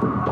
Bye.